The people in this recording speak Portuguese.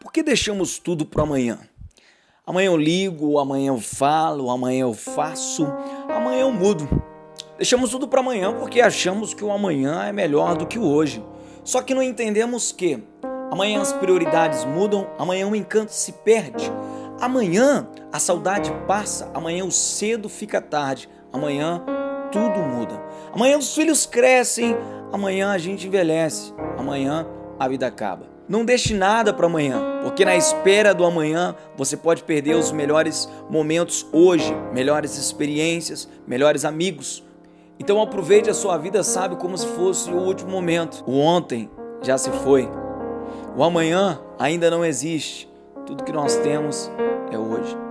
Por que deixamos tudo para amanhã? Amanhã eu ligo, amanhã eu falo, amanhã eu faço, amanhã eu mudo. Deixamos tudo para amanhã porque achamos que o amanhã é melhor do que o hoje. Só que não entendemos que amanhã as prioridades mudam, amanhã o encanto se perde, amanhã a saudade passa, amanhã o cedo fica tarde, amanhã tudo muda. Amanhã os filhos crescem, amanhã a gente envelhece, amanhã a vida acaba. Não deixe nada para amanhã, porque na espera do amanhã você pode perder os melhores momentos hoje, melhores experiências, melhores amigos. Então aproveite a sua vida, sabe, como se fosse o último momento. O ontem já se foi. O amanhã ainda não existe. Tudo que nós temos é hoje.